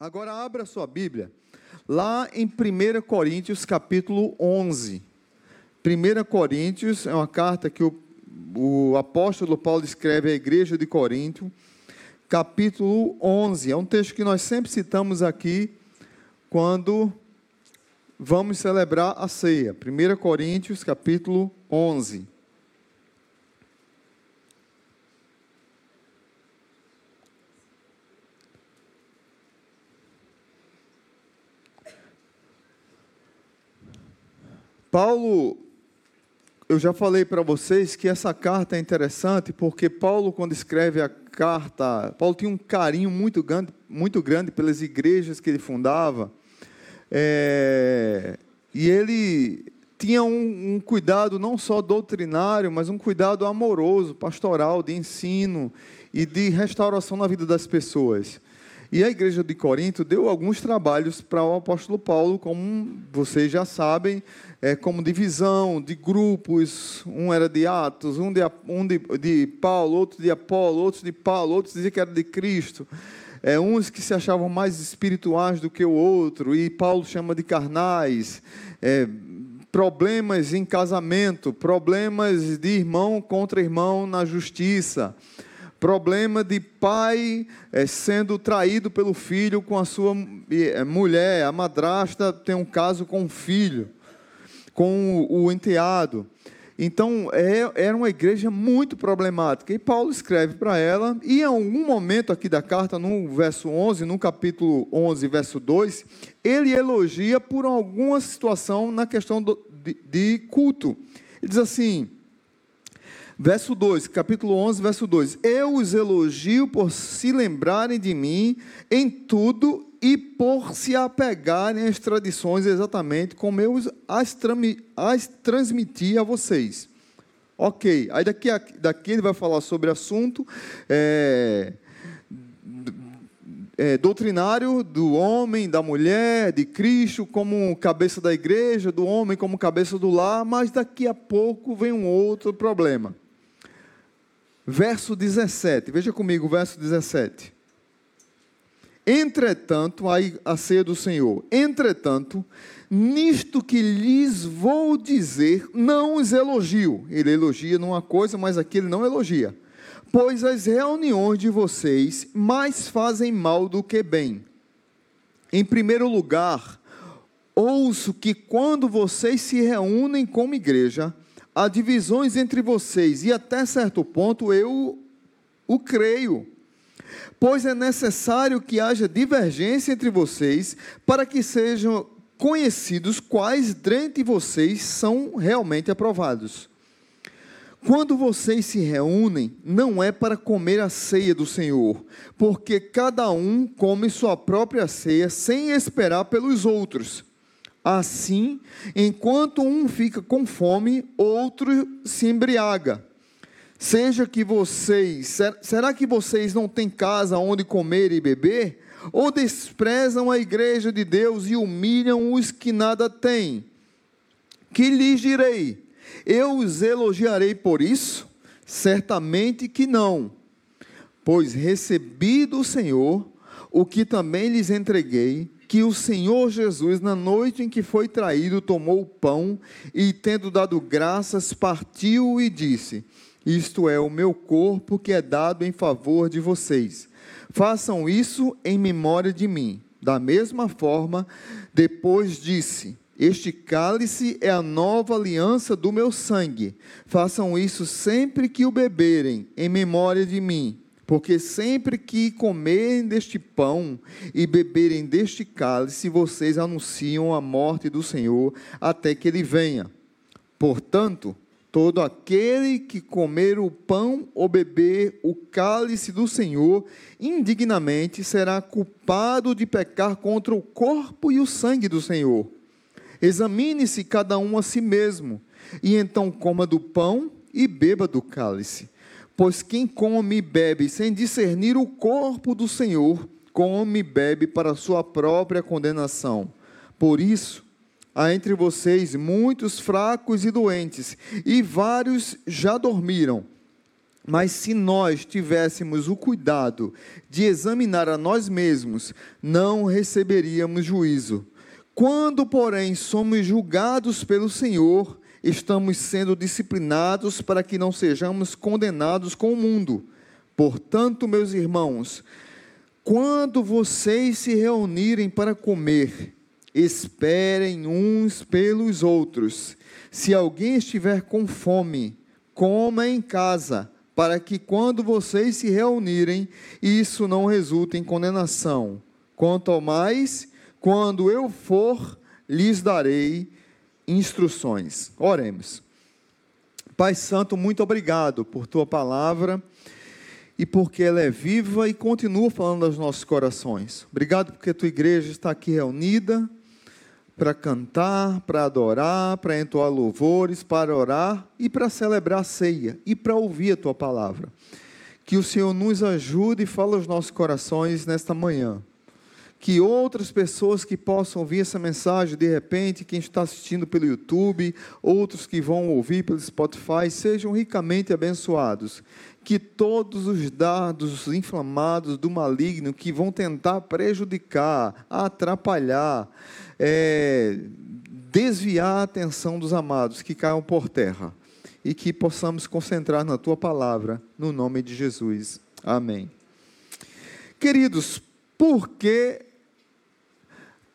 Agora abra sua Bíblia, lá em 1 Coríntios capítulo 11. 1 Coríntios é uma carta que o, o apóstolo Paulo escreve à igreja de Corinto, capítulo 11. É um texto que nós sempre citamos aqui quando vamos celebrar a ceia. 1 Coríntios capítulo 11. Paulo, eu já falei para vocês que essa carta é interessante porque Paulo, quando escreve a carta, Paulo tinha um carinho muito grande, muito grande pelas igrejas que ele fundava, é, e ele tinha um, um cuidado não só doutrinário, mas um cuidado amoroso, pastoral, de ensino e de restauração na vida das pessoas. E a igreja de Corinto deu alguns trabalhos para o apóstolo Paulo, como vocês já sabem, é, como divisão de grupos. Um era de Atos, um de, um de, de Paulo, outro de Apolo, outro de Paulo, outros diziam que era de Cristo. É, uns que se achavam mais espirituais do que o outro, e Paulo chama de carnais. É, problemas em casamento, problemas de irmão contra irmão na justiça problema de pai é, sendo traído pelo filho com a sua é, mulher, a madrasta tem um caso com o filho, com o, enteado. Então, é, era uma igreja muito problemática. E Paulo escreve para ela, e em algum momento aqui da carta, no verso 11, no capítulo 11, verso 2, ele elogia por alguma situação na questão do, de, de culto. Ele diz assim: Verso 2, capítulo 11, verso 2: Eu os elogio por se lembrarem de mim em tudo e por se apegarem às tradições exatamente como eu as, as transmiti a vocês. Ok, aí daqui, daqui ele vai falar sobre assunto é, é, doutrinário do homem, da mulher, de Cristo como cabeça da igreja, do homem como cabeça do lar, mas daqui a pouco vem um outro problema verso 17. Veja comigo verso 17. Entretanto, aí a ceia do Senhor. Entretanto, nisto que lhes vou dizer, não os elogio. Ele elogia numa coisa, mas aqui ele não elogia. Pois as reuniões de vocês mais fazem mal do que bem. Em primeiro lugar, ouço que quando vocês se reúnem como igreja, há divisões entre vocês, e até certo ponto eu o creio. Pois é necessário que haja divergência entre vocês, para que sejam conhecidos quais dentre vocês são realmente aprovados. Quando vocês se reúnem, não é para comer a ceia do Senhor, porque cada um come sua própria ceia sem esperar pelos outros. Assim, enquanto um fica com fome, outro se embriaga. Seja que vocês, será que vocês não têm casa onde comer e beber? Ou desprezam a igreja de Deus e humilham os que nada têm? Que lhes direi? Eu os elogiarei por isso? Certamente que não. Pois recebi do Senhor o que também lhes entreguei que o Senhor Jesus, na noite em que foi traído, tomou o pão e, tendo dado graças, partiu e disse: Isto é o meu corpo que é dado em favor de vocês. Façam isso em memória de mim. Da mesma forma, depois disse: Este cálice é a nova aliança do meu sangue. Façam isso sempre que o beberem, em memória de mim. Porque sempre que comerem deste pão e beberem deste cálice, vocês anunciam a morte do Senhor até que ele venha. Portanto, todo aquele que comer o pão ou beber o cálice do Senhor indignamente será culpado de pecar contra o corpo e o sangue do Senhor. Examine-se cada um a si mesmo, e então coma do pão e beba do cálice. Pois quem come e bebe sem discernir o corpo do Senhor, come e bebe para sua própria condenação. Por isso, há entre vocês muitos fracos e doentes, e vários já dormiram. Mas se nós tivéssemos o cuidado de examinar a nós mesmos, não receberíamos juízo. Quando, porém, somos julgados pelo Senhor, estamos sendo disciplinados para que não sejamos condenados com o mundo. Portanto, meus irmãos, quando vocês se reunirem para comer, esperem uns pelos outros. Se alguém estiver com fome, coma em casa para que quando vocês se reunirem, isso não resulte em condenação. Quanto ao mais, quando eu for, lhes darei instruções. Oremos. Pai Santo, muito obrigado por tua palavra e porque ela é viva e continua falando aos nossos corações. Obrigado porque tua igreja está aqui reunida para cantar, para adorar, para entoar louvores, para orar e para celebrar a ceia e para ouvir a tua palavra. Que o Senhor nos ajude e fale aos nossos corações nesta manhã. Que outras pessoas que possam ouvir essa mensagem, de repente, quem está assistindo pelo YouTube, outros que vão ouvir pelo Spotify, sejam ricamente abençoados. Que todos os dados inflamados do maligno que vão tentar prejudicar, atrapalhar, é, desviar a atenção dos amados que caiam por terra e que possamos concentrar na tua palavra, no nome de Jesus. Amém. Queridos, por que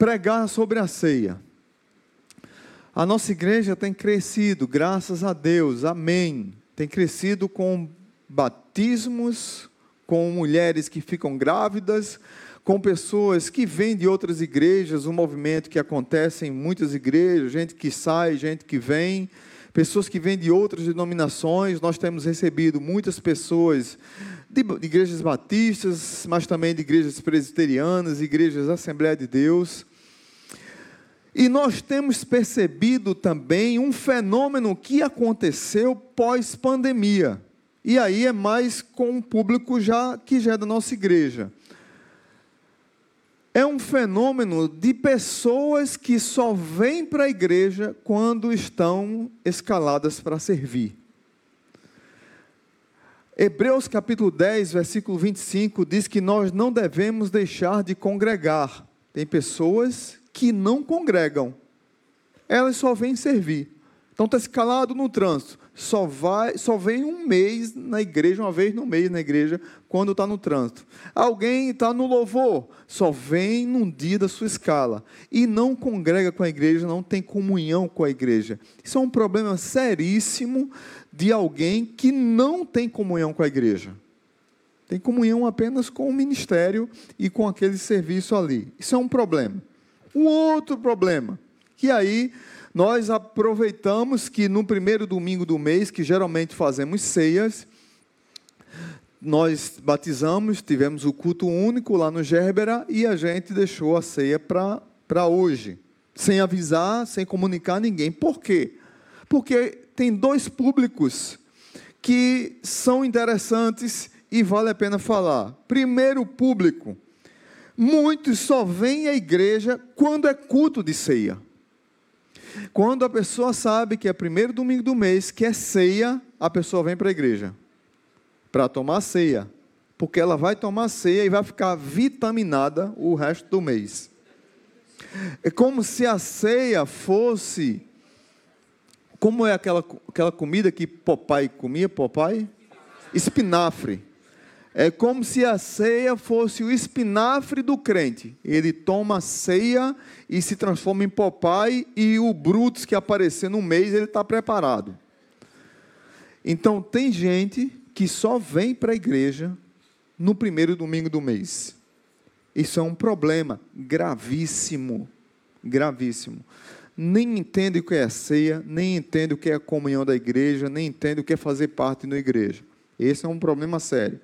pregar sobre a ceia? A nossa igreja tem crescido, graças a Deus, amém. Tem crescido com batismos, com mulheres que ficam grávidas, com pessoas que vêm de outras igrejas, um movimento que acontece em muitas igrejas, gente que sai, gente que vem, pessoas que vêm de outras denominações. Nós temos recebido muitas pessoas de igrejas batistas, mas também de igrejas presbiterianas, igrejas Assembleia de Deus. E nós temos percebido também um fenômeno que aconteceu pós-pandemia. E aí é mais com o público já que já é da nossa igreja é um fenômeno de pessoas que só vêm para a igreja quando estão escaladas para servir. Hebreus capítulo 10, versículo 25 diz que nós não devemos deixar de congregar. Tem pessoas que não congregam, elas só vêm servir. Então está escalado no trânsito só vai, só vem um mês na igreja, uma vez no mês na igreja, quando está no trânsito. Alguém está no louvor, só vem num dia da sua escala e não congrega com a igreja, não tem comunhão com a igreja. Isso é um problema seríssimo de alguém que não tem comunhão com a igreja. Tem comunhão apenas com o ministério e com aquele serviço ali. Isso é um problema. Um outro problema, que aí nós aproveitamos que no primeiro domingo do mês, que geralmente fazemos ceias, nós batizamos, tivemos o culto único lá no Gerbera e a gente deixou a ceia para hoje, sem avisar, sem comunicar a ninguém. Por quê? Porque tem dois públicos que são interessantes e vale a pena falar. Primeiro público, muitos só vêm à igreja quando é culto de ceia. Quando a pessoa sabe que é primeiro domingo do mês, que é ceia, a pessoa vem para a igreja para tomar ceia, porque ela vai tomar ceia e vai ficar vitaminada o resto do mês. É como se a ceia fosse como é aquela, aquela comida que papai comia, papai? Espinafre. É como se a ceia fosse o espinafre do crente. Ele toma a ceia e se transforma em papai, e o Brutus que aparecer no mês, ele está preparado. Então, tem gente que só vem para a igreja no primeiro domingo do mês. Isso é um problema gravíssimo. Gravíssimo. Nem entende o que é a ceia, nem entende o que é a comunhão da igreja, nem entende o que é fazer parte da igreja. Esse é um problema sério.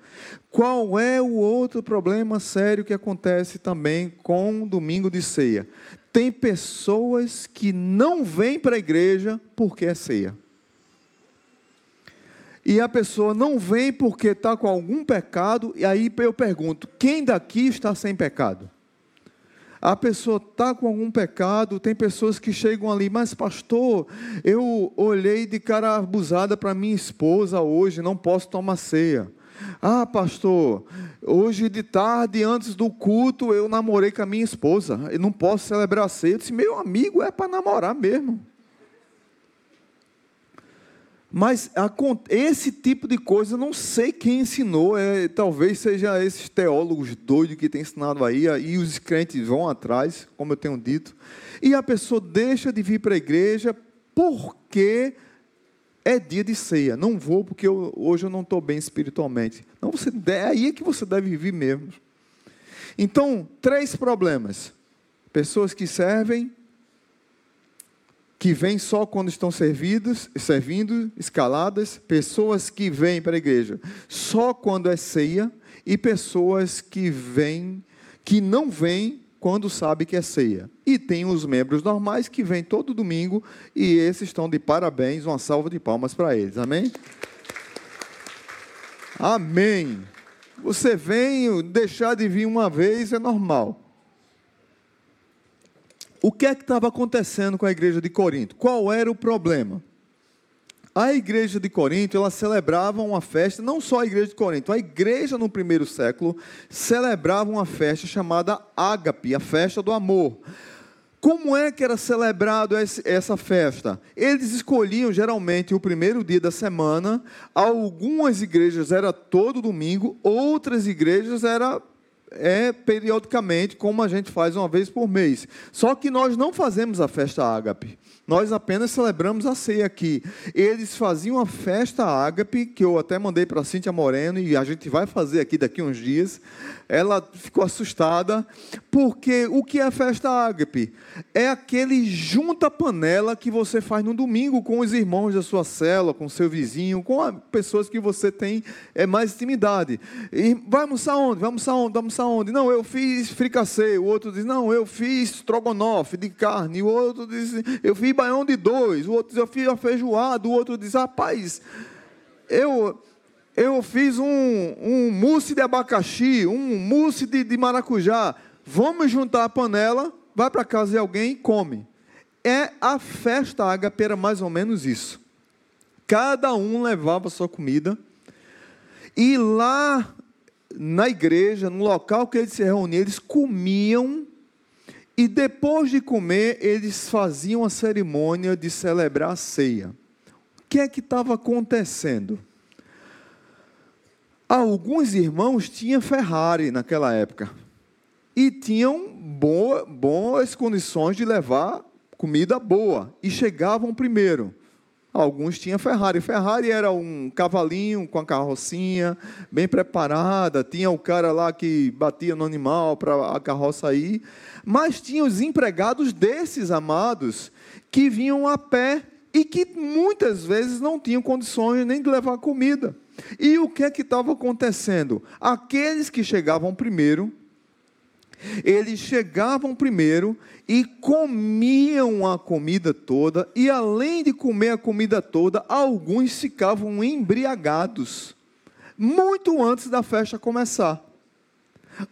Qual é o outro problema sério que acontece também com o domingo de ceia? Tem pessoas que não vêm para a igreja porque é ceia. E a pessoa não vem porque está com algum pecado, e aí eu pergunto: quem daqui está sem pecado? A pessoa está com algum pecado, tem pessoas que chegam ali, mas pastor, eu olhei de cara abusada para minha esposa hoje, não posso tomar ceia. Ah, pastor, hoje de tarde, antes do culto, eu namorei com a minha esposa, eu não posso celebrar ceia. Eu disse, meu amigo, é para namorar mesmo. Mas esse tipo de coisa, não sei quem ensinou, é, talvez seja esses teólogos doidos que têm ensinado aí, e os crentes vão atrás, como eu tenho dito, e a pessoa deixa de vir para a igreja porque é dia de ceia. Não vou porque eu, hoje eu não estou bem espiritualmente. Não, você, é aí que você deve vir mesmo. Então, três problemas: pessoas que servem que vêm só quando estão servidos, servindo, escaladas, pessoas que vêm para a igreja só quando é ceia e pessoas que vêm que não vêm quando sabe que é ceia. E tem os membros normais que vêm todo domingo e esses estão de parabéns, uma salva de palmas para eles. Amém? Amém. Você vem, deixar de vir uma vez é normal. O que é que estava acontecendo com a igreja de Corinto? Qual era o problema? A igreja de Corinto, ela celebrava uma festa, não só a igreja de Corinto, a igreja no primeiro século celebrava uma festa chamada Ágape, a festa do amor. Como é que era celebrado essa festa? Eles escolhiam geralmente o primeiro dia da semana. Algumas igrejas era todo domingo, outras igrejas era é periodicamente, como a gente faz uma vez por mês. Só que nós não fazemos a festa ágape. Nós apenas celebramos a ceia aqui. Eles faziam a festa ágape, que eu até mandei para Cíntia Moreno, e a gente vai fazer aqui daqui uns dias. Ela ficou assustada, porque o que é a festa ágape? É aquele junta-panela que você faz no domingo com os irmãos da sua cela, com seu vizinho, com pessoas que você tem é, mais intimidade. E vai almoçar onde? Vai almoçar onde? Vai almoçar onde? Não, eu fiz fricassê. O outro diz, não, eu fiz strogonoff de carne. O outro diz, eu fiz baião de dois, o outro diz, eu fiz a feijoada, o outro diz, rapaz, eu, eu fiz um, um mousse de abacaxi, um mousse de, de maracujá, vamos juntar a panela, vai para casa de alguém e come. É a festa ágape, mais ou menos isso. Cada um levava a sua comida, e lá na igreja, no local que eles se reuniam, eles comiam e depois de comer, eles faziam a cerimônia de celebrar a ceia. O que é que estava acontecendo? Alguns irmãos tinham Ferrari naquela época e tinham boa, boas condições de levar comida boa e chegavam primeiro. Alguns tinham Ferrari. Ferrari era um cavalinho com a carrocinha bem preparada, tinha o cara lá que batia no animal para a carroça ir, mas tinha os empregados desses amados que vinham a pé e que muitas vezes não tinham condições nem de levar comida. E o que é que estava acontecendo? Aqueles que chegavam primeiro eles chegavam primeiro e comiam a comida toda, e além de comer a comida toda, alguns ficavam embriagados, muito antes da festa começar.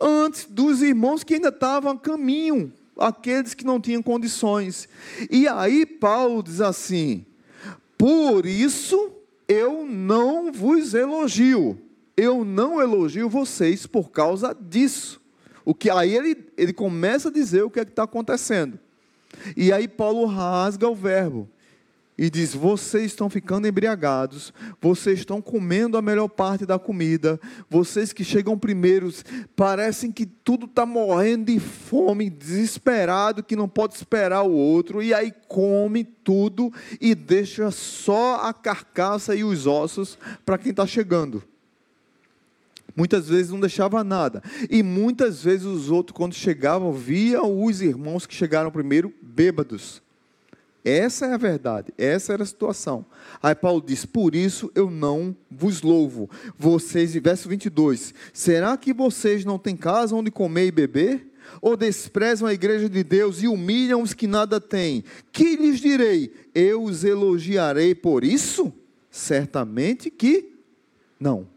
Antes dos irmãos que ainda estavam a caminho, aqueles que não tinham condições. E aí Paulo diz assim: Por isso eu não vos elogio, eu não elogio vocês por causa disso o que aí ele, ele começa a dizer o que é está acontecendo. E aí Paulo rasga o verbo e diz: Vocês estão ficando embriagados, vocês estão comendo a melhor parte da comida, vocês que chegam primeiros, parecem que tudo está morrendo de fome, desesperado, que não pode esperar o outro, e aí come tudo e deixa só a carcaça e os ossos para quem está chegando. Muitas vezes não deixava nada. E muitas vezes os outros, quando chegavam, viam os irmãos que chegaram primeiro bêbados. Essa é a verdade, essa era a situação. Aí Paulo diz: Por isso eu não vos louvo. Vocês, verso 22, será que vocês não têm casa onde comer e beber? Ou desprezam a igreja de Deus e humilham os que nada têm? Que lhes direi? Eu os elogiarei por isso? Certamente que não.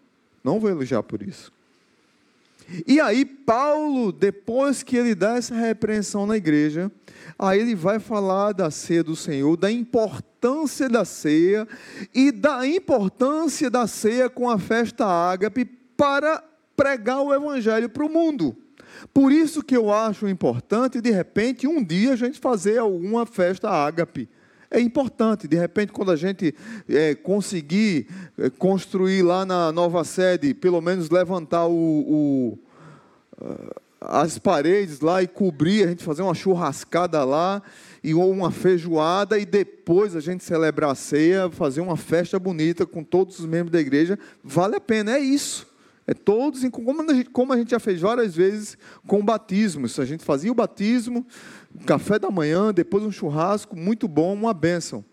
Não vou elogiar por isso. E aí, Paulo, depois que ele dá essa repreensão na igreja, aí ele vai falar da ceia do Senhor, da importância da ceia e da importância da ceia com a festa ágape para pregar o evangelho para o mundo. Por isso que eu acho importante, de repente, um dia a gente fazer alguma festa ágape. É importante, de repente, quando a gente é, conseguir é, construir lá na nova sede, pelo menos levantar o, o, as paredes lá e cobrir, a gente fazer uma churrascada lá, e ou uma feijoada, e depois a gente celebrar a ceia, fazer uma festa bonita com todos os membros da igreja, vale a pena, é isso. É todos, como a, gente, como a gente já fez várias vezes com batismos. A gente fazia o batismo, café da manhã, depois um churrasco, muito bom, uma bênção.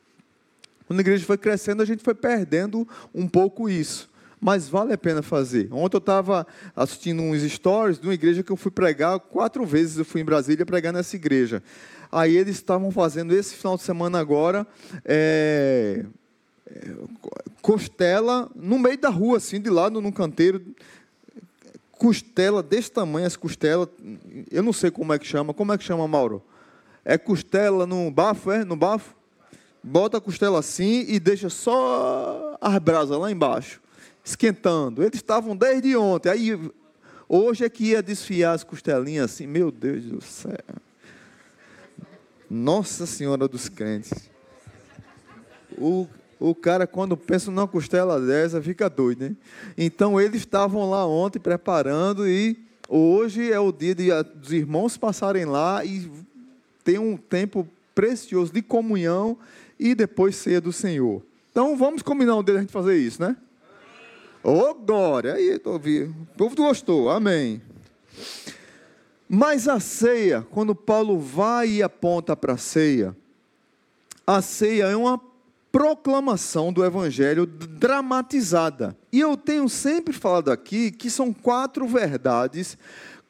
Quando a igreja foi crescendo, a gente foi perdendo um pouco isso. Mas vale a pena fazer. Ontem eu estava assistindo uns stories de uma igreja que eu fui pregar, quatro vezes eu fui em Brasília pregar nessa igreja. Aí eles estavam fazendo esse final de semana agora, é, costela no meio da rua, assim, de lado num canteiro. Costela desse tamanho, as costelas, eu não sei como é que chama. Como é que chama, Mauro? É costela no bafo, é? No bafo? Bota a costela assim e deixa só as brasas lá embaixo, esquentando. Eles estavam desde ontem. Aí, hoje é que ia desfiar as costelinhas assim. Meu Deus do céu. Nossa Senhora dos crentes. O o cara, quando pensa numa costela dessa, fica doido, né? Então, eles estavam lá ontem preparando e hoje é o dia de, dos irmãos passarem lá e ter um tempo precioso de comunhão e depois ceia do Senhor. Então, vamos combinar um dia a gente fazer isso, né? Ô, oh, glória! Aí, ouvindo. O povo gostou, amém. Mas a ceia, quando Paulo vai e aponta para a ceia, a ceia é uma proclamação do evangelho dramatizada. E eu tenho sempre falado aqui que são quatro verdades,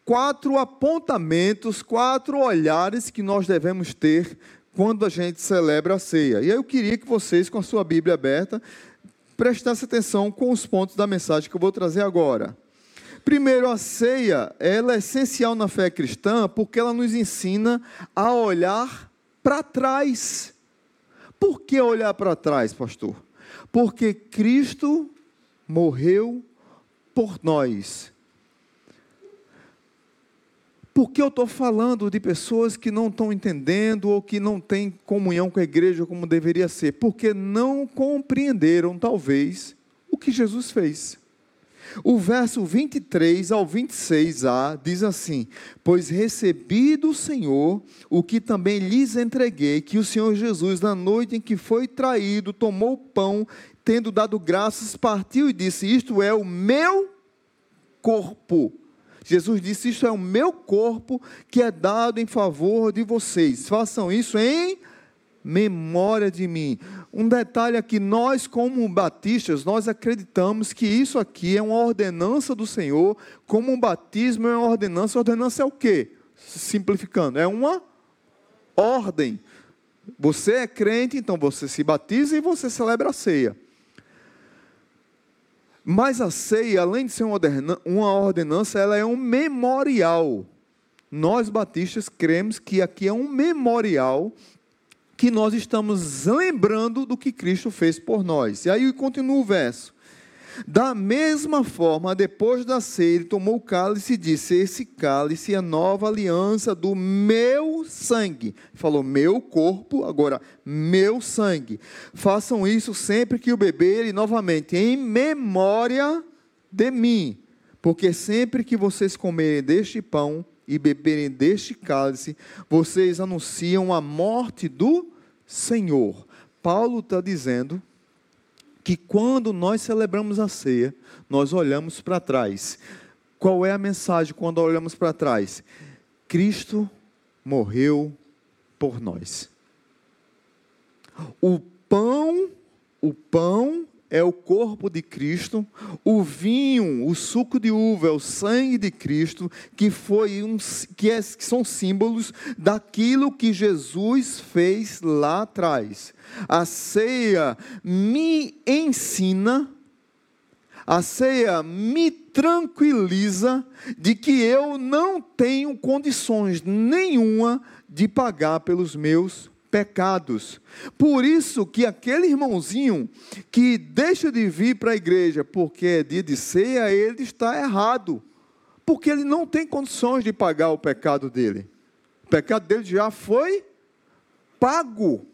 quatro apontamentos, quatro olhares que nós devemos ter quando a gente celebra a ceia. E eu queria que vocês, com a sua Bíblia aberta, prestassem atenção com os pontos da mensagem que eu vou trazer agora. Primeiro, a ceia ela é essencial na fé cristã porque ela nos ensina a olhar para trás por que olhar para trás, pastor? Porque Cristo morreu por nós. Por que eu estou falando de pessoas que não estão entendendo ou que não têm comunhão com a igreja como deveria ser? Porque não compreenderam, talvez, o que Jesus fez. O verso 23 ao 26a diz assim: Pois recebi do Senhor o que também lhes entreguei, que o Senhor Jesus, na noite em que foi traído, tomou o pão, tendo dado graças, partiu e disse: Isto é o meu corpo. Jesus disse: Isto é o meu corpo que é dado em favor de vocês. Façam isso em memória de mim. Um detalhe aqui, nós como batistas, nós acreditamos que isso aqui é uma ordenança do Senhor, como um batismo é uma ordenança, ordenança é o quê? Simplificando, é uma ordem. Você é crente, então você se batiza e você celebra a ceia. Mas a ceia, além de ser uma ordenança, ela é um memorial. Nós batistas cremos que aqui é um memorial que nós estamos lembrando do que Cristo fez por nós. E aí continua o verso. Da mesma forma, depois da ceia, ele tomou o cálice e disse: Esse cálice é a nova aliança do meu sangue. Falou, meu corpo, agora, meu sangue. Façam isso sempre que o beberem, novamente, em memória de mim. Porque sempre que vocês comerem deste pão e beberem deste cálice, vocês anunciam a morte do Senhor. Paulo está dizendo que quando nós celebramos a ceia, nós olhamos para trás. Qual é a mensagem quando olhamos para trás? Cristo morreu por nós. O pão, o pão é o corpo de Cristo, o vinho, o suco de uva é o sangue de Cristo, que foi um, que, é, que são símbolos daquilo que Jesus fez lá atrás. A ceia me ensina A ceia me tranquiliza de que eu não tenho condições nenhuma de pagar pelos meus pecados. Por isso que aquele irmãozinho que deixa de vir para a igreja porque é dia de ceia, ele está errado. Porque ele não tem condições de pagar o pecado dele. O pecado dele já foi pago.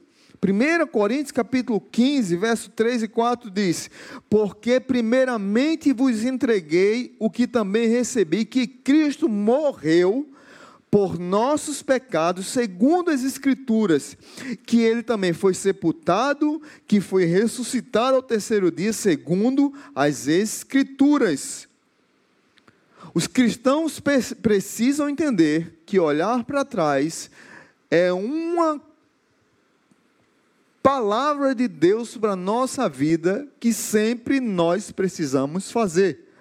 1 Coríntios capítulo 15, verso 3 e 4 diz: Porque primeiramente vos entreguei o que também recebi, que Cristo morreu por nossos pecados, segundo as Escrituras, que ele também foi sepultado, que foi ressuscitado ao terceiro dia, segundo as Escrituras. Os cristãos precisam entender que olhar para trás é uma palavra de Deus para a nossa vida que sempre nós precisamos fazer,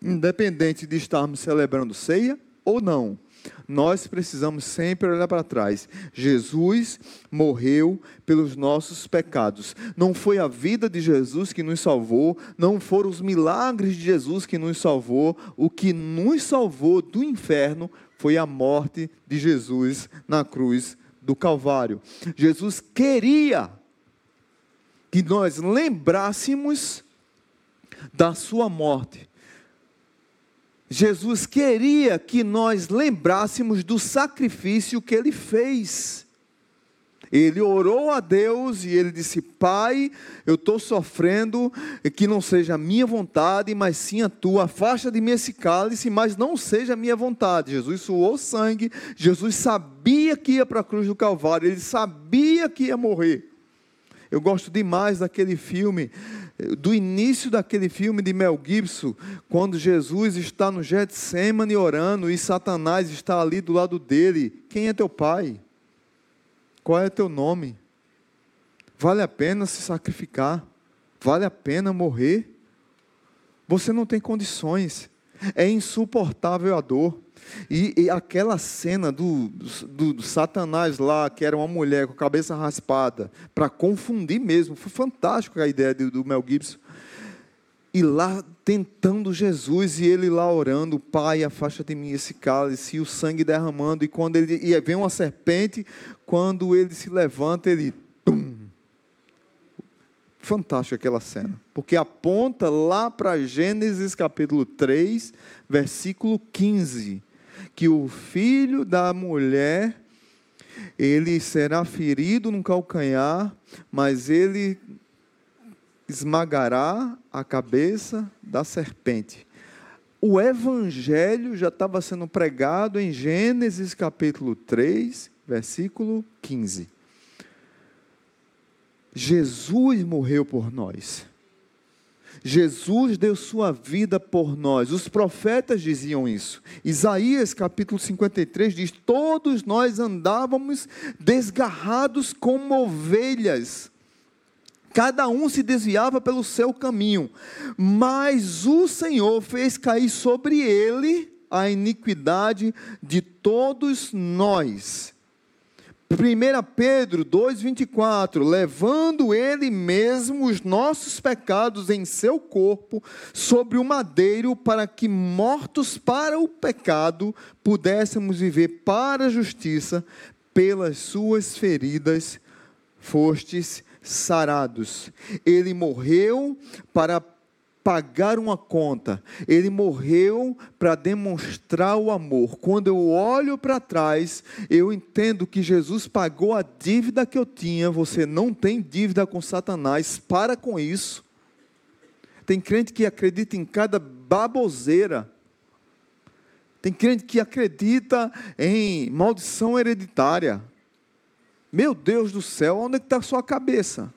independente de estarmos celebrando ceia ou não. Nós precisamos sempre olhar para trás. Jesus morreu pelos nossos pecados. Não foi a vida de Jesus que nos salvou, não foram os milagres de Jesus que nos salvou. O que nos salvou do inferno foi a morte de Jesus na cruz do Calvário. Jesus queria que nós lembrássemos da sua morte. Jesus queria que nós lembrássemos do sacrifício que ele fez. Ele orou a Deus e ele disse: Pai, eu estou sofrendo, que não seja a minha vontade, mas sim a tua. Afasta de mim esse cálice, mas não seja a minha vontade. Jesus suou sangue, Jesus sabia que ia para a cruz do Calvário, ele sabia que ia morrer. Eu gosto demais daquele filme, do início daquele filme de Mel Gibson, quando Jesus está no Getsemane orando e Satanás está ali do lado dele. Quem é teu pai? Qual é teu nome? Vale a pena se sacrificar? Vale a pena morrer? Você não tem condições. É insuportável a dor. E, e aquela cena do, do, do, Satanás lá, que era uma mulher com a cabeça raspada, para confundir mesmo, foi fantástico a ideia do, do Mel Gibson. E lá tentando Jesus e ele lá orando, Pai, afasta de mim esse cálice, e o sangue derramando, e quando ele e vem uma serpente, quando ele se levanta, ele tum, Fantástico aquela cena, porque aponta lá para Gênesis capítulo 3, versículo 15, que o filho da mulher ele será ferido no calcanhar, mas ele esmagará a cabeça da serpente. O evangelho já estava sendo pregado em Gênesis capítulo 3, versículo 15. Jesus morreu por nós. Jesus deu sua vida por nós. Os profetas diziam isso. Isaías capítulo 53 diz: Todos nós andávamos desgarrados como ovelhas cada um se desviava pelo seu caminho, mas o Senhor fez cair sobre ele a iniquidade de todos nós. 1 Pedro 2,24: levando ele mesmo os nossos pecados em seu corpo sobre o madeiro, para que, mortos para o pecado, pudéssemos viver para a justiça, pelas suas feridas fostes sarados. Ele morreu para pagar uma conta. Ele morreu para demonstrar o amor. Quando eu olho para trás, eu entendo que Jesus pagou a dívida que eu tinha. Você não tem dívida com Satanás. Para com isso. Tem crente que acredita em cada baboseira. Tem crente que acredita em maldição hereditária. Meu Deus do céu, onde é está a sua cabeça?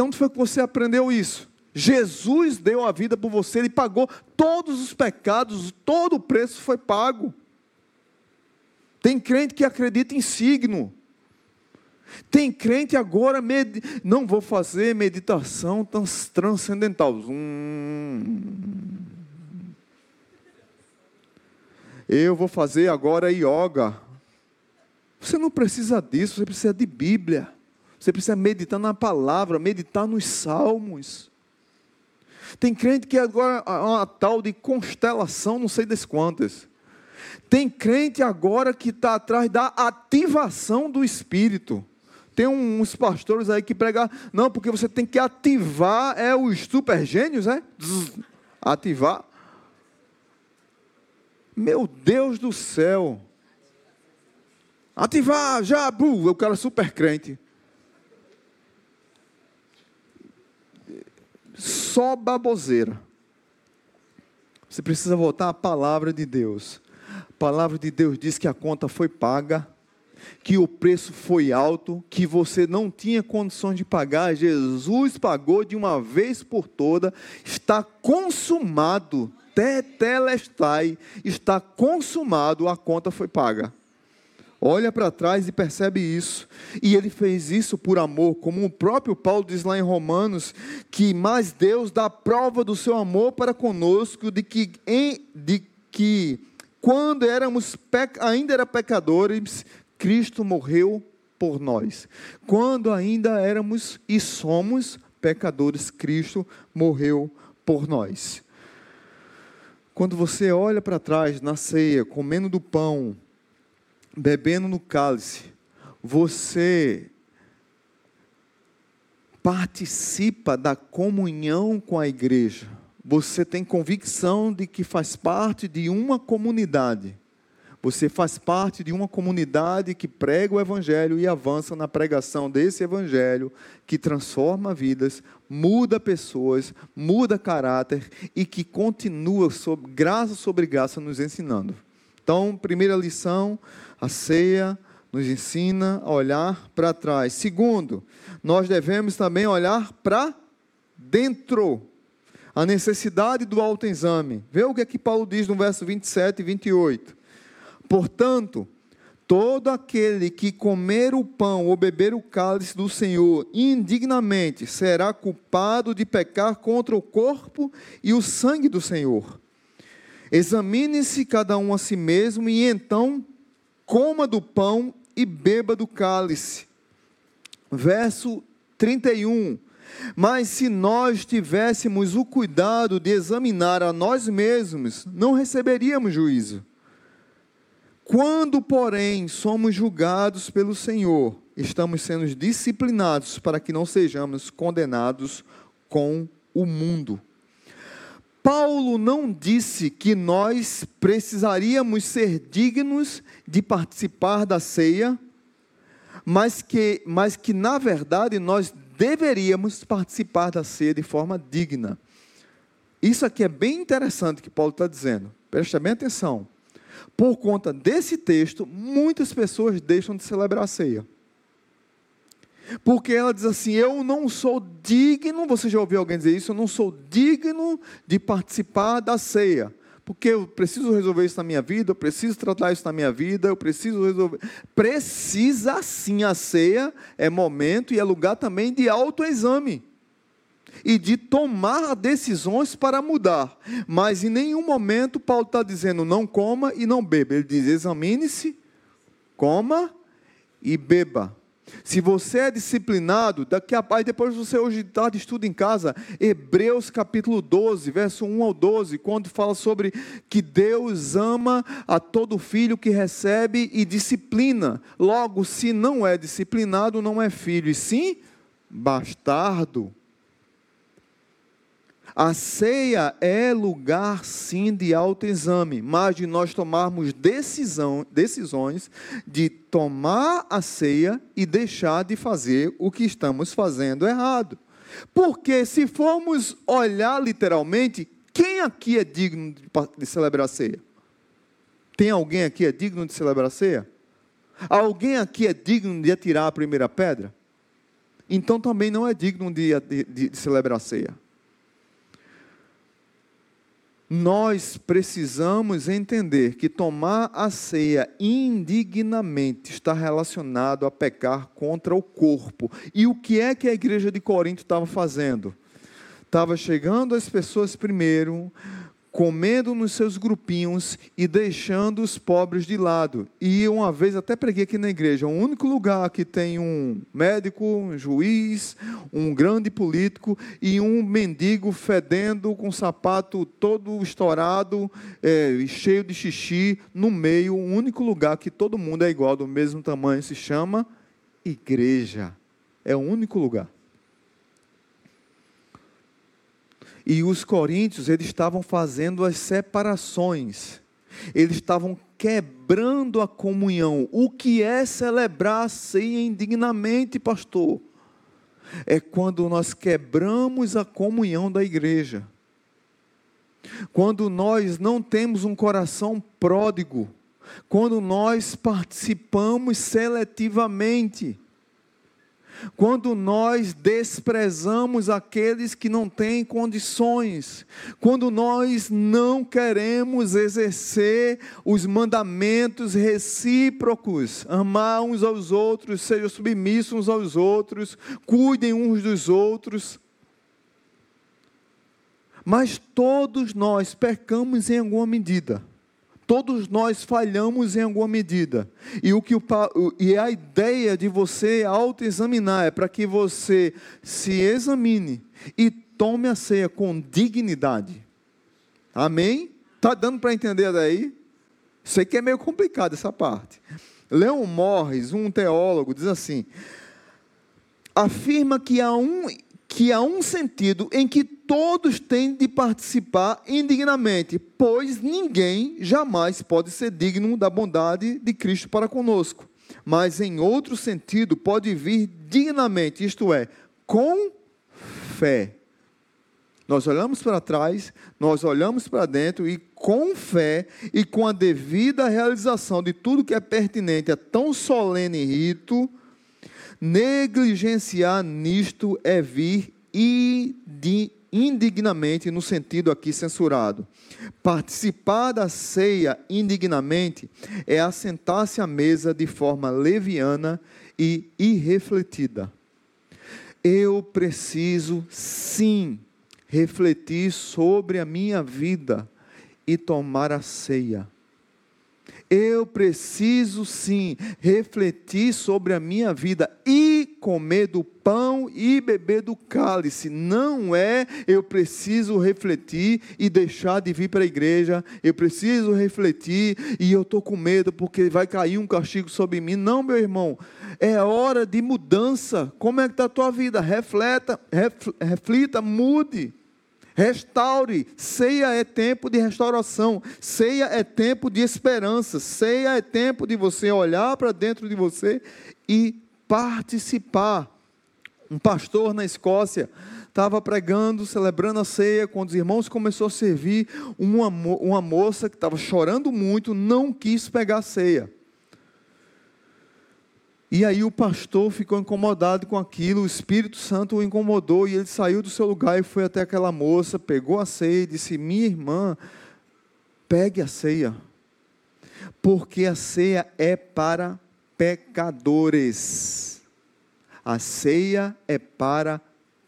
Onde foi que você aprendeu isso? Jesus deu a vida por você, Ele pagou todos os pecados, todo o preço foi pago. Tem crente que acredita em signo. Tem crente agora, med... não vou fazer meditação transcendental. Hum. Eu vou fazer agora yoga. Você não precisa disso, você precisa de Bíblia. Você precisa meditar na palavra, meditar nos salmos. Tem crente que agora é uma tal de constelação, não sei das quantas. Tem crente agora que está atrás da ativação do espírito. Tem uns pastores aí que pregam, não, porque você tem que ativar, é os super gênios, é? Ativar. Meu Deus do céu. Ativar, já, bu, eu quero super crente. Só baboseira. Você precisa voltar à palavra de Deus. A palavra de Deus diz que a conta foi paga, que o preço foi alto, que você não tinha condições de pagar. Jesus pagou de uma vez por toda, está consumado. Tetelestai, está consumado, a conta foi paga olha para trás e percebe isso. E ele fez isso por amor, como o próprio Paulo diz lá em Romanos, que mais Deus dá prova do seu amor para conosco, de que, em, de que quando éramos ainda era pecadores, Cristo morreu por nós. Quando ainda éramos e somos pecadores, Cristo morreu por nós. Quando você olha para trás na ceia, comendo do pão, bebendo no cálice, você participa da comunhão com a igreja. Você tem convicção de que faz parte de uma comunidade. Você faz parte de uma comunidade que prega o Evangelho e avança na pregação desse Evangelho, que transforma vidas, muda pessoas, muda caráter e que continua, sob, graça sobre graça, nos ensinando. Então, primeira lição, a ceia nos ensina a olhar para trás. Segundo, nós devemos também olhar para dentro. A necessidade do autoexame. Vê o que aqui Paulo diz no verso 27 e 28. Portanto, todo aquele que comer o pão ou beber o cálice do Senhor indignamente será culpado de pecar contra o corpo e o sangue do Senhor. Examine-se cada um a si mesmo e então coma do pão e beba do cálice. Verso 31. Mas se nós tivéssemos o cuidado de examinar a nós mesmos, não receberíamos juízo. Quando, porém, somos julgados pelo Senhor, estamos sendo disciplinados para que não sejamos condenados com o mundo. Paulo não disse que nós precisaríamos ser dignos de participar da ceia, mas que, mas que na verdade nós deveríamos participar da ceia de forma digna. Isso aqui é bem interessante que Paulo está dizendo, preste bem atenção. Por conta desse texto, muitas pessoas deixam de celebrar a ceia. Porque ela diz assim: Eu não sou digno, você já ouviu alguém dizer isso? Eu não sou digno de participar da ceia. Porque eu preciso resolver isso na minha vida, eu preciso tratar isso na minha vida, eu preciso resolver. Precisa sim, a ceia é momento e é lugar também de autoexame e de tomar decisões para mudar. Mas em nenhum momento Paulo está dizendo não coma e não beba. Ele diz: examine-se, coma e beba. Se você é disciplinado, daqui a pouco, depois você hoje tarde estuda em casa, Hebreus capítulo 12, verso 1 ao 12, quando fala sobre que Deus ama a todo filho que recebe e disciplina. Logo, se não é disciplinado, não é filho, e sim bastardo. A ceia é lugar sim de autoexame, mas de nós tomarmos decisão, decisões de tomar a ceia e deixar de fazer o que estamos fazendo errado. Porque se formos olhar literalmente, quem aqui é digno de celebrar a ceia? Tem alguém aqui é digno de celebrar a ceia? Alguém aqui é digno de atirar a primeira pedra? Então também não é digno de, de, de celebrar a ceia nós precisamos entender que tomar a ceia indignamente está relacionado a pecar contra o corpo. E o que é que a igreja de Corinto estava fazendo? Estava chegando as pessoas primeiro, comendo nos seus grupinhos e deixando os pobres de lado. E uma vez até preguei aqui na igreja, o único lugar que tem um médico, um juiz, um grande político e um mendigo fedendo com o sapato todo estourado, é, cheio de xixi, no meio, o único lugar que todo mundo é igual, do mesmo tamanho, se chama igreja. É o único lugar. E os coríntios, eles estavam fazendo as separações. Eles estavam quebrando a comunhão. O que é celebrar ceia indignamente, pastor? É quando nós quebramos a comunhão da igreja. Quando nós não temos um coração pródigo. Quando nós participamos seletivamente quando nós desprezamos aqueles que não têm condições, quando nós não queremos exercer os mandamentos recíprocos, amar uns aos outros, sejam submissos uns aos outros, cuidem uns dos outros. Mas todos nós pecamos em alguma medida. Todos nós falhamos em alguma medida. E, o que o, e a ideia de você autoexaminar é para que você se examine e tome a ceia com dignidade. Amém? Está dando para entender daí? Sei que é meio complicado essa parte. Leon Morris, um teólogo, diz assim: afirma que há um que há um sentido em que todos têm de participar indignamente, pois ninguém jamais pode ser digno da bondade de Cristo para conosco. Mas em outro sentido, pode vir dignamente, isto é, com fé. Nós olhamos para trás, nós olhamos para dentro e com fé e com a devida realização de tudo que é pertinente a tão solene rito, Negligenciar nisto é vir indignamente, no sentido aqui censurado. Participar da ceia indignamente é assentar-se à mesa de forma leviana e irrefletida. Eu preciso, sim, refletir sobre a minha vida e tomar a ceia. Eu preciso sim refletir sobre a minha vida e comer do pão e beber do cálice. Não é eu preciso refletir e deixar de vir para a igreja. Eu preciso refletir e eu estou com medo porque vai cair um castigo sobre mim. Não, meu irmão. É hora de mudança. Como é que está a tua vida? Refleta, reflita, mude. Restaure. Ceia é tempo de restauração. Ceia é tempo de esperança. Ceia é tempo de você olhar para dentro de você e participar. Um pastor na Escócia estava pregando, celebrando a ceia, quando os irmãos começaram a servir, uma, uma moça que estava chorando muito não quis pegar a ceia. E aí o pastor ficou incomodado com aquilo, o Espírito Santo o incomodou e ele saiu do seu lugar e foi até aquela moça, pegou a ceia e disse: Minha irmã, pegue a ceia, porque a ceia é para pecadores. A ceia é para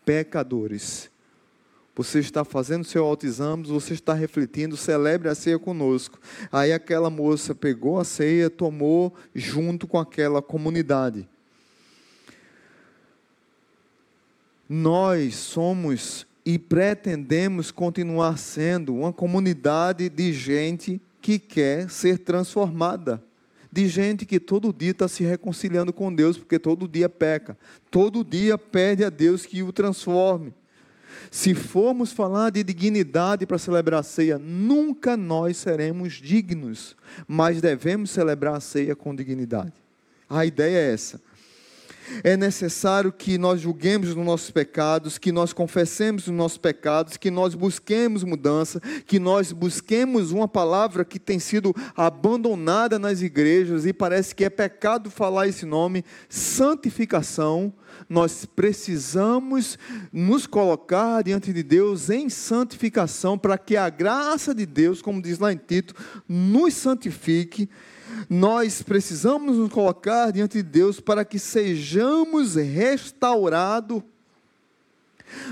pecadores. Você está fazendo seu autoexame, você está refletindo, celebre a ceia conosco. Aí aquela moça pegou a ceia, tomou junto com aquela comunidade. Nós somos e pretendemos continuar sendo uma comunidade de gente que quer ser transformada. De gente que todo dia está se reconciliando com Deus, porque todo dia peca. Todo dia pede a Deus que o transforme. Se formos falar de dignidade para celebrar a ceia, nunca nós seremos dignos, mas devemos celebrar a ceia com dignidade. A ideia é essa. É necessário que nós julguemos os nossos pecados, que nós confessemos os nossos pecados, que nós busquemos mudança, que nós busquemos uma palavra que tem sido abandonada nas igrejas e parece que é pecado falar esse nome, santificação nós precisamos nos colocar diante de Deus em santificação, para que a graça de Deus, como diz lá em Tito, nos santifique. Nós precisamos nos colocar diante de Deus para que sejamos restaurados.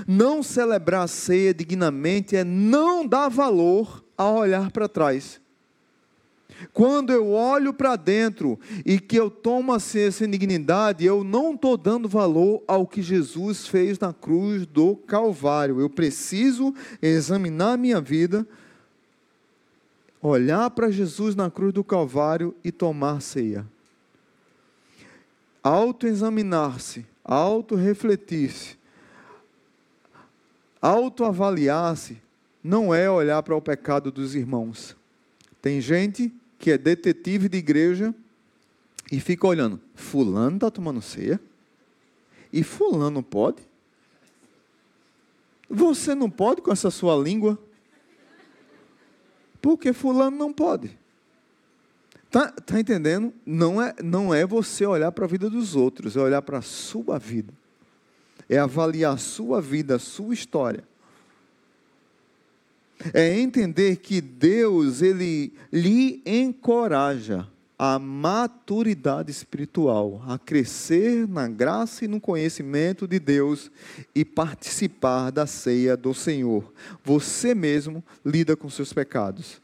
Não celebrar a ceia dignamente é não dar valor a olhar para trás. Quando eu olho para dentro e que eu tomo assim, essa indignidade, eu não estou dando valor ao que Jesus fez na cruz do Calvário. Eu preciso examinar a minha vida, olhar para Jesus na cruz do Calvário e tomar ceia. Autoexaminar-se, auto-refletir-se, autoavaliar-se, não é olhar para o pecado dos irmãos. Tem gente que é detetive de igreja e fica olhando, fulano está tomando ceia? E fulano pode? Você não pode com essa sua língua? Porque fulano não pode. Tá, tá entendendo? Não é, não é você olhar para a vida dos outros, é olhar para a sua vida. É avaliar a sua vida, a sua história é entender que Deus ele lhe encoraja a maturidade espiritual, a crescer na graça e no conhecimento de Deus e participar da ceia do Senhor. Você mesmo lida com seus pecados.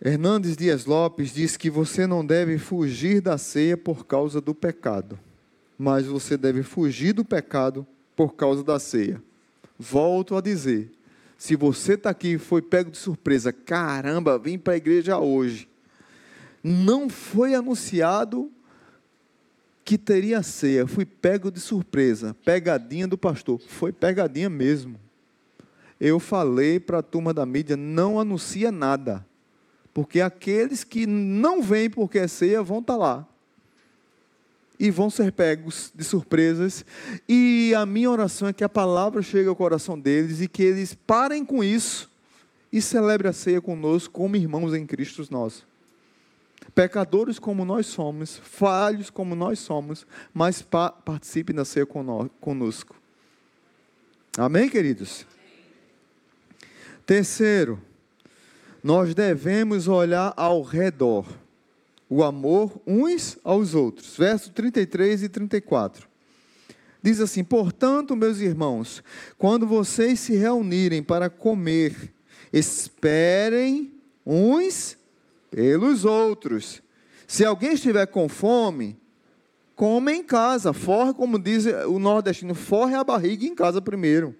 Hernandes Dias Lopes diz que você não deve fugir da ceia por causa do pecado, mas você deve fugir do pecado por causa da ceia. Volto a dizer: se você está aqui e foi pego de surpresa, caramba, vim para a igreja hoje, não foi anunciado que teria ceia, fui pego de surpresa, pegadinha do pastor, foi pegadinha mesmo. Eu falei para a turma da mídia: não anuncia nada, porque aqueles que não vêm porque é ceia vão estar tá lá e vão ser pegos de surpresas. E a minha oração é que a palavra chegue ao coração deles e que eles parem com isso e celebrem a ceia conosco como irmãos em Cristo nós. Pecadores como nós somos, falhos como nós somos, mas pa participem da ceia conosco. Amém, queridos? Terceiro, nós devemos olhar ao redor o amor uns aos outros. Verso 33 e 34. Diz assim: Portanto, meus irmãos, quando vocês se reunirem para comer, esperem uns pelos outros. Se alguém estiver com fome, come em casa, forre, como diz o nordestino, forre a barriga em casa primeiro.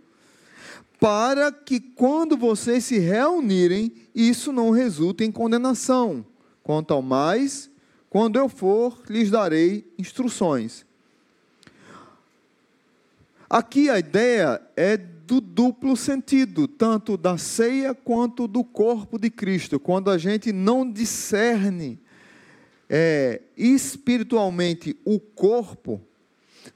Para que quando vocês se reunirem, isso não resulte em condenação. Quanto ao mais, quando eu for, lhes darei instruções. Aqui a ideia é do duplo sentido, tanto da ceia quanto do corpo de Cristo. Quando a gente não discerne é, espiritualmente o corpo,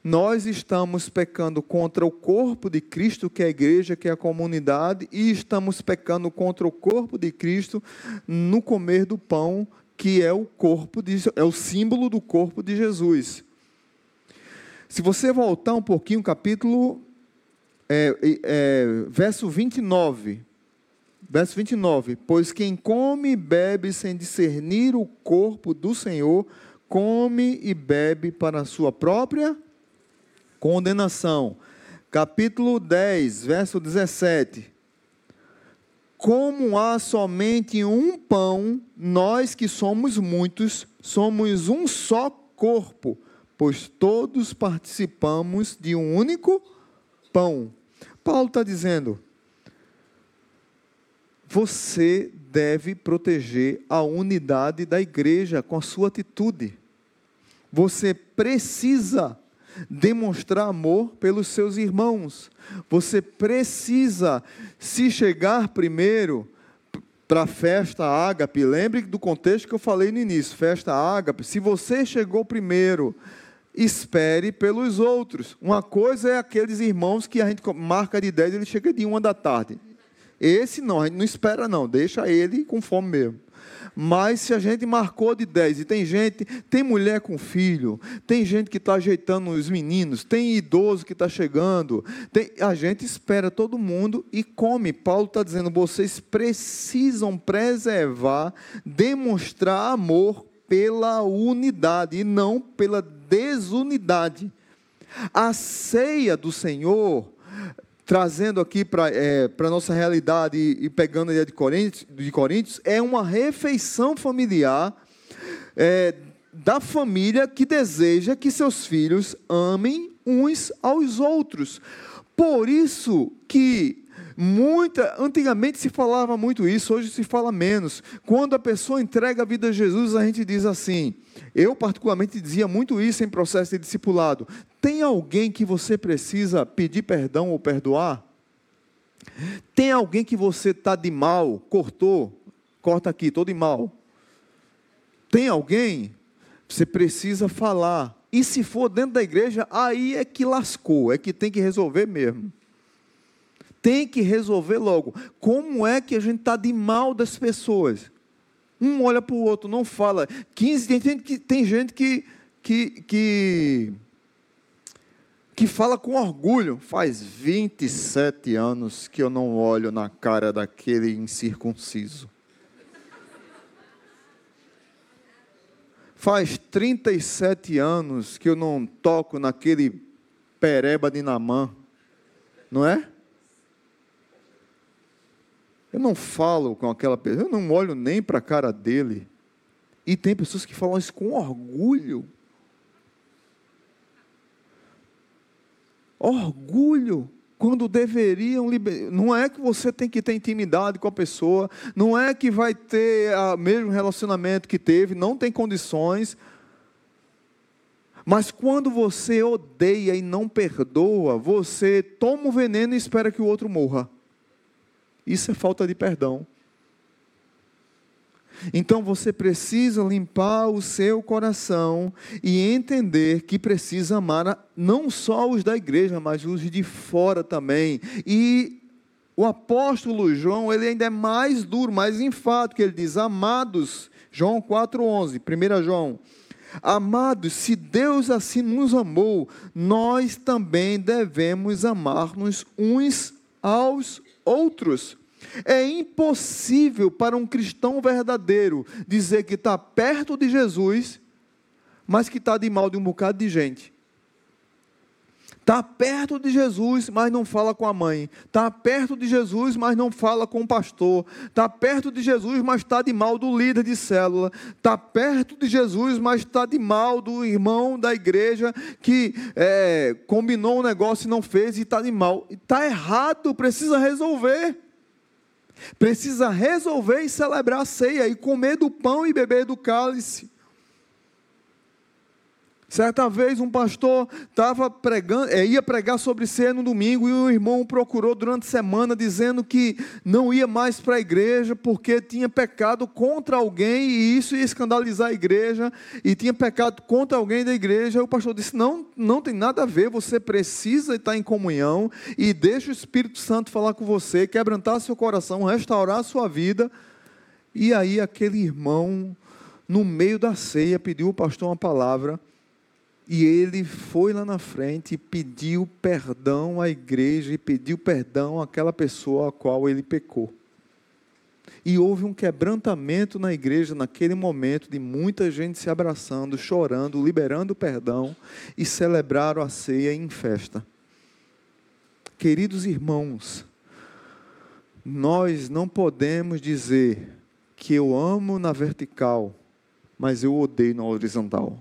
nós estamos pecando contra o corpo de Cristo, que é a igreja, que é a comunidade, e estamos pecando contra o corpo de Cristo no comer do pão que é o corpo de, é o símbolo do corpo de Jesus. Se você voltar um pouquinho, capítulo, é, é, verso 29, verso 29, pois quem come e bebe sem discernir o corpo do Senhor, come e bebe para a sua própria condenação. Capítulo 10, verso 17 como há somente um pão, nós que somos muitos, somos um só corpo, pois todos participamos de um único pão. Paulo está dizendo: você deve proteger a unidade da igreja com a sua atitude. Você precisa demonstrar amor pelos seus irmãos. Você precisa, se chegar primeiro para a festa ágape, lembre do contexto que eu falei no início, festa ágape, se você chegou primeiro, espere pelos outros. Uma coisa é aqueles irmãos que a gente marca de 10, ele chega de uma da tarde. Esse não, a gente não espera não, deixa ele com fome mesmo. Mas se a gente marcou de 10 e tem gente, tem mulher com filho, tem gente que está ajeitando os meninos, tem idoso que está chegando, tem, a gente espera todo mundo e come. Paulo está dizendo: vocês precisam preservar, demonstrar amor pela unidade e não pela desunidade. A ceia do Senhor trazendo aqui para é, a nossa realidade e, pegando a ideia de Coríntios, de Coríntios, é uma refeição familiar é, da família que deseja que seus filhos amem uns aos outros. Por isso que muita, antigamente se falava muito isso, hoje se fala menos. Quando a pessoa entrega a vida a Jesus, a gente diz assim: eu, particularmente, dizia muito isso em processo de discipulado. Tem alguém que você precisa pedir perdão ou perdoar? Tem alguém que você está de mal, cortou, corta aqui, estou de mal. Tem alguém? Você precisa falar. E se for dentro da igreja, aí é que lascou, é que tem que resolver mesmo. Tem que resolver logo. Como é que a gente está de mal das pessoas? Um olha para o outro, não fala. 15, tem gente que, tem gente que, que, que, que fala com orgulho. Faz 27 anos que eu não olho na cara daquele incircunciso. Faz 37 anos que eu não toco naquele pereba de Namã. Não é? Eu não falo com aquela pessoa, eu não olho nem para a cara dele. E tem pessoas que falam isso com orgulho. Orgulho quando deveriam liber... não é que você tem que ter intimidade com a pessoa, não é que vai ter o mesmo relacionamento que teve, não tem condições. Mas quando você odeia e não perdoa, você toma o veneno e espera que o outro morra. Isso é falta de perdão. Então você precisa limpar o seu coração e entender que precisa amar não só os da igreja, mas os de fora também. E o apóstolo João, ele ainda é mais duro, mais enfático, ele diz: "Amados", João 4:11, 1 João Amados, se Deus assim nos amou, nós também devemos amar-nos uns aos outros. É impossível para um cristão verdadeiro dizer que está perto de Jesus, mas que está de mal de um bocado de gente. Está perto de Jesus, mas não fala com a mãe. Está perto de Jesus, mas não fala com o pastor. Está perto de Jesus, mas está de mal do líder de célula. Está perto de Jesus, mas está de mal do irmão da igreja que é, combinou um negócio e não fez e está de mal. Está errado, precisa resolver. Precisa resolver e celebrar a ceia, e comer do pão e beber do cálice. Certa vez um pastor estava pregando, é, ia pregar sobre ceia no domingo e um irmão procurou durante a semana dizendo que não ia mais para a igreja porque tinha pecado contra alguém e isso ia escandalizar a igreja e tinha pecado contra alguém da igreja. O pastor disse: "Não, não tem nada a ver, você precisa estar em comunhão e deixa o Espírito Santo falar com você, quebrantar seu coração, restaurar a sua vida". E aí aquele irmão no meio da ceia pediu ao pastor uma palavra e ele foi lá na frente e pediu perdão à igreja e pediu perdão àquela pessoa a qual ele pecou. E houve um quebrantamento na igreja naquele momento de muita gente se abraçando, chorando, liberando perdão e celebraram a ceia em festa. Queridos irmãos, nós não podemos dizer que eu amo na vertical, mas eu odeio na horizontal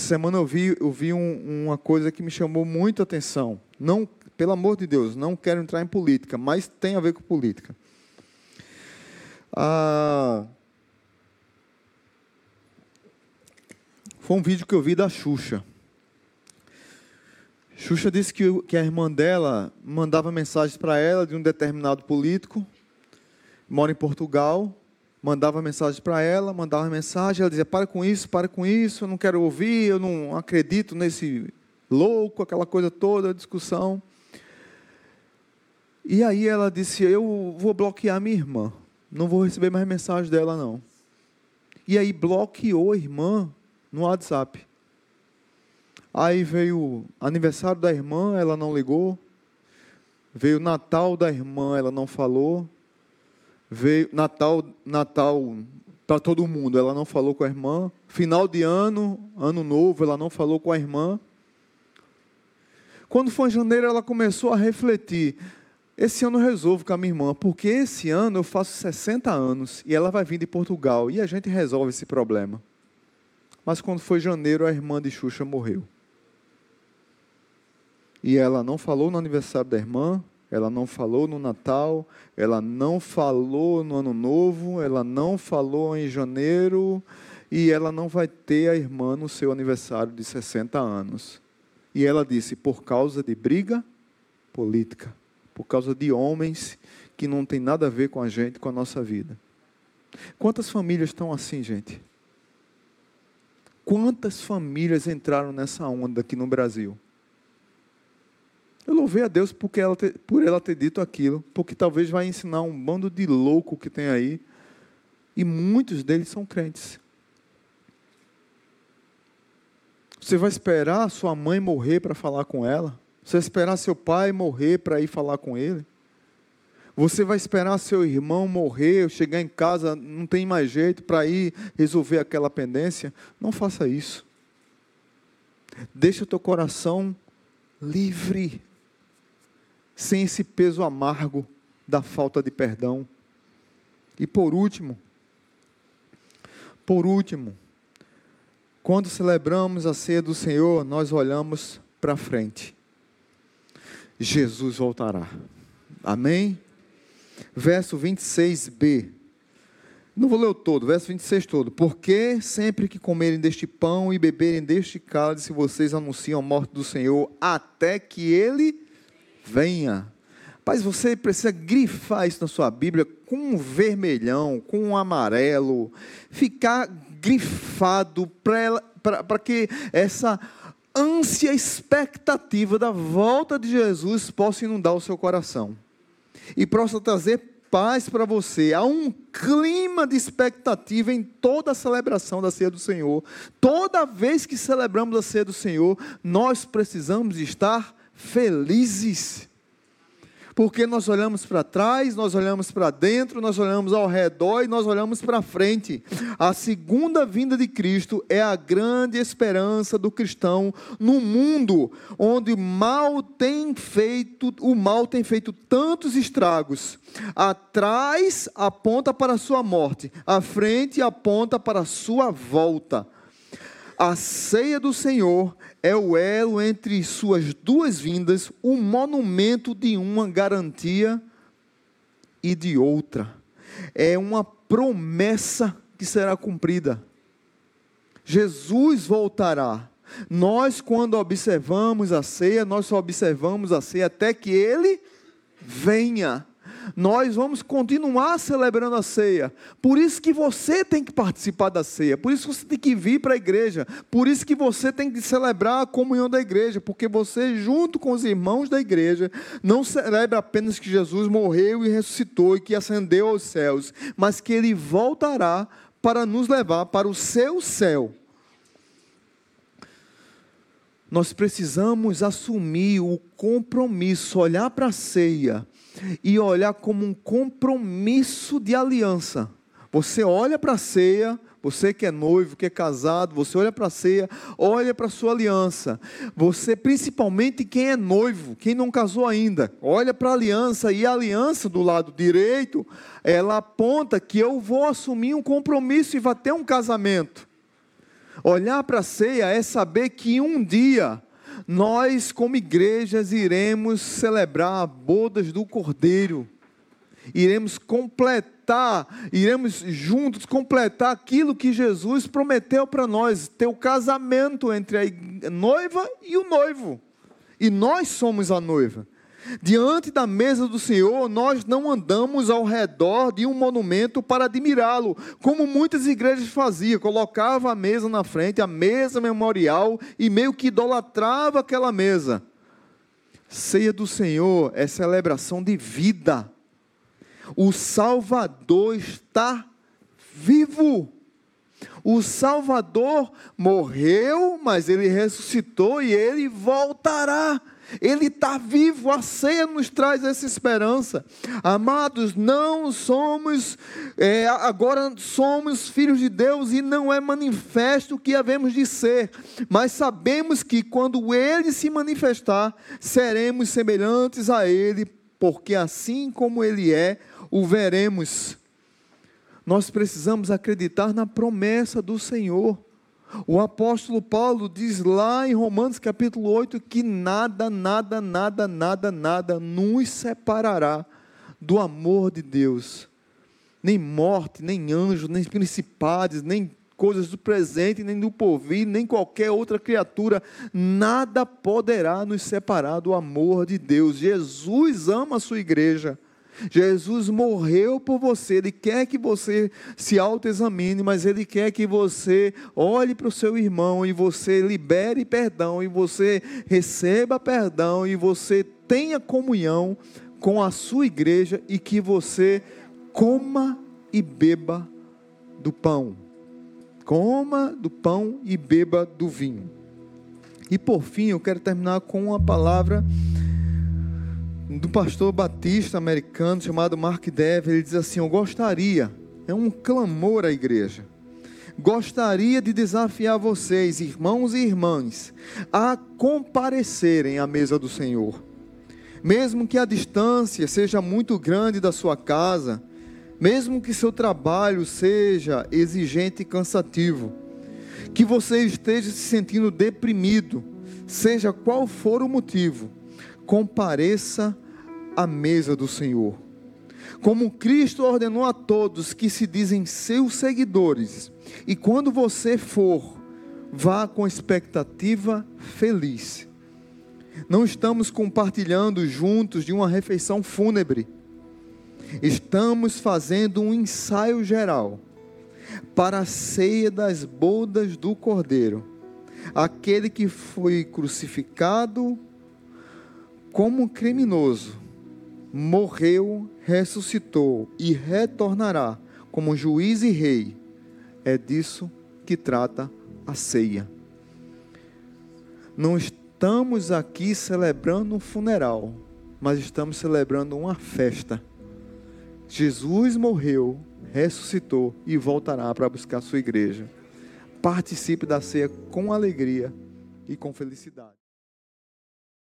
semana eu vi, eu vi um, uma coisa que me chamou muito a atenção. Não, pelo amor de Deus, não quero entrar em política, mas tem a ver com política. Ah, foi um vídeo que eu vi da Xuxa. Xuxa disse que, que a irmã dela mandava mensagens para ela de um determinado político, mora em Portugal, mandava mensagem para ela, mandava mensagem, ela dizia: para com isso, para com isso, eu não quero ouvir, eu não acredito nesse louco, aquela coisa toda, discussão. E aí ela disse: eu vou bloquear minha irmã, não vou receber mais mensagem dela não. E aí bloqueou a irmã no WhatsApp. Aí veio aniversário da irmã, ela não ligou. Veio Natal da irmã, ela não falou veio Natal, Natal para todo mundo, ela não falou com a irmã. Final de ano, ano novo, ela não falou com a irmã. Quando foi em janeiro, ela começou a refletir. Esse ano eu resolvo com a minha irmã, porque esse ano eu faço 60 anos e ela vai vir de Portugal e a gente resolve esse problema. Mas quando foi janeiro, a irmã de Xuxa morreu. E ela não falou no aniversário da irmã, ela não falou no Natal, ela não falou no Ano Novo, ela não falou em janeiro, e ela não vai ter a irmã no seu aniversário de 60 anos. E ela disse: por causa de briga política, por causa de homens que não tem nada a ver com a gente, com a nossa vida. Quantas famílias estão assim, gente? Quantas famílias entraram nessa onda aqui no Brasil? Eu louvei a Deus porque ela ter, por ela ter dito aquilo, porque talvez vai ensinar um bando de louco que tem aí, e muitos deles são crentes. Você vai esperar sua mãe morrer para falar com ela? Você vai esperar seu pai morrer para ir falar com ele? Você vai esperar seu irmão morrer, chegar em casa, não tem mais jeito para ir resolver aquela pendência? Não faça isso. Deixa o teu coração livre, sem esse peso amargo da falta de perdão. E por último, por último, quando celebramos a ceia do Senhor, nós olhamos para frente. Jesus voltará. Amém? Verso 26b. Não vou ler o todo, verso 26 todo. Porque sempre que comerem deste pão e beberem deste cálice, vocês anunciam a morte do Senhor até que ele venha. Paz, você precisa grifar isso na sua Bíblia com um vermelhão, com um amarelo, ficar grifado para que essa ânsia expectativa da volta de Jesus possa inundar o seu coração e possa trazer paz para você. Há um clima de expectativa em toda a celebração da ceia do Senhor. Toda vez que celebramos a ceia do Senhor, nós precisamos estar felizes porque nós olhamos para trás, nós olhamos para dentro, nós olhamos ao redor e nós olhamos para frente. A segunda vinda de Cristo é a grande esperança do cristão no mundo onde mal tem feito, o mal tem feito tantos estragos. Atrás aponta para a sua morte, à frente aponta para a sua volta. A ceia do Senhor é o elo entre suas duas vindas, o monumento de uma garantia e de outra. É uma promessa que será cumprida. Jesus voltará. Nós, quando observamos a ceia, nós só observamos a ceia até que ele venha nós vamos continuar celebrando a ceia. Por isso que você tem que participar da ceia, por isso que você tem que vir para a igreja, por isso que você tem que celebrar a comunhão da igreja, porque você, junto com os irmãos da igreja, não celebra apenas que Jesus morreu e ressuscitou e que ascendeu aos céus, mas que ele voltará para nos levar para o seu céu. Nós precisamos assumir o compromisso, olhar para a ceia e olhar como um compromisso de aliança. Você olha para a ceia, você que é noivo, que é casado, você olha para a ceia, olha para a sua aliança. Você, principalmente quem é noivo, quem não casou ainda, olha para a aliança e a aliança do lado direito, ela aponta que eu vou assumir um compromisso e vai ter um casamento. Olhar para a ceia é saber que um dia nós, como igrejas, iremos celebrar bodas do Cordeiro, iremos completar, iremos juntos completar aquilo que Jesus prometeu para nós, ter o casamento entre a noiva e o noivo, e nós somos a noiva. Diante da mesa do Senhor, nós não andamos ao redor de um monumento para admirá-lo, como muitas igrejas faziam, colocava a mesa na frente, a mesa memorial e meio que idolatrava aquela mesa. Ceia do Senhor é celebração de vida. O Salvador está vivo. O Salvador morreu, mas ele ressuscitou e ele voltará. Ele está vivo, a ceia nos traz essa esperança. Amados, não somos, é, agora somos filhos de Deus e não é manifesto o que havemos de ser, mas sabemos que quando Ele se manifestar, seremos semelhantes a Ele, porque assim como Ele é, o veremos. Nós precisamos acreditar na promessa do Senhor. O apóstolo Paulo diz lá em Romanos capítulo 8 que nada, nada, nada, nada, nada nos separará do amor de Deus. Nem morte, nem anjos, nem principados, nem coisas do presente, nem do porvir, nem qualquer outra criatura, nada poderá nos separar do amor de Deus. Jesus ama a sua igreja. Jesus morreu por você, Ele quer que você se autoexamine, mas Ele quer que você olhe para o seu irmão e você libere perdão, e você receba perdão, e você tenha comunhão com a sua igreja e que você coma e beba do pão. Coma do pão e beba do vinho. E por fim, eu quero terminar com uma palavra do pastor batista americano chamado Mark Dever. Ele diz assim: Eu gostaria, é um clamor à igreja. Gostaria de desafiar vocês, irmãos e irmãs, a comparecerem à mesa do Senhor. Mesmo que a distância seja muito grande da sua casa, mesmo que seu trabalho seja exigente e cansativo, que você esteja se sentindo deprimido, seja qual for o motivo, compareça à mesa do Senhor. Como Cristo ordenou a todos que se dizem seus seguidores, e quando você for, vá com expectativa feliz. Não estamos compartilhando juntos de uma refeição fúnebre. Estamos fazendo um ensaio geral para a ceia das bodas do Cordeiro, aquele que foi crucificado como criminoso, morreu, ressuscitou e retornará como juiz e rei. É disso que trata a ceia. Não estamos aqui celebrando um funeral, mas estamos celebrando uma festa. Jesus morreu, ressuscitou e voltará para buscar sua igreja. Participe da ceia com alegria e com felicidade.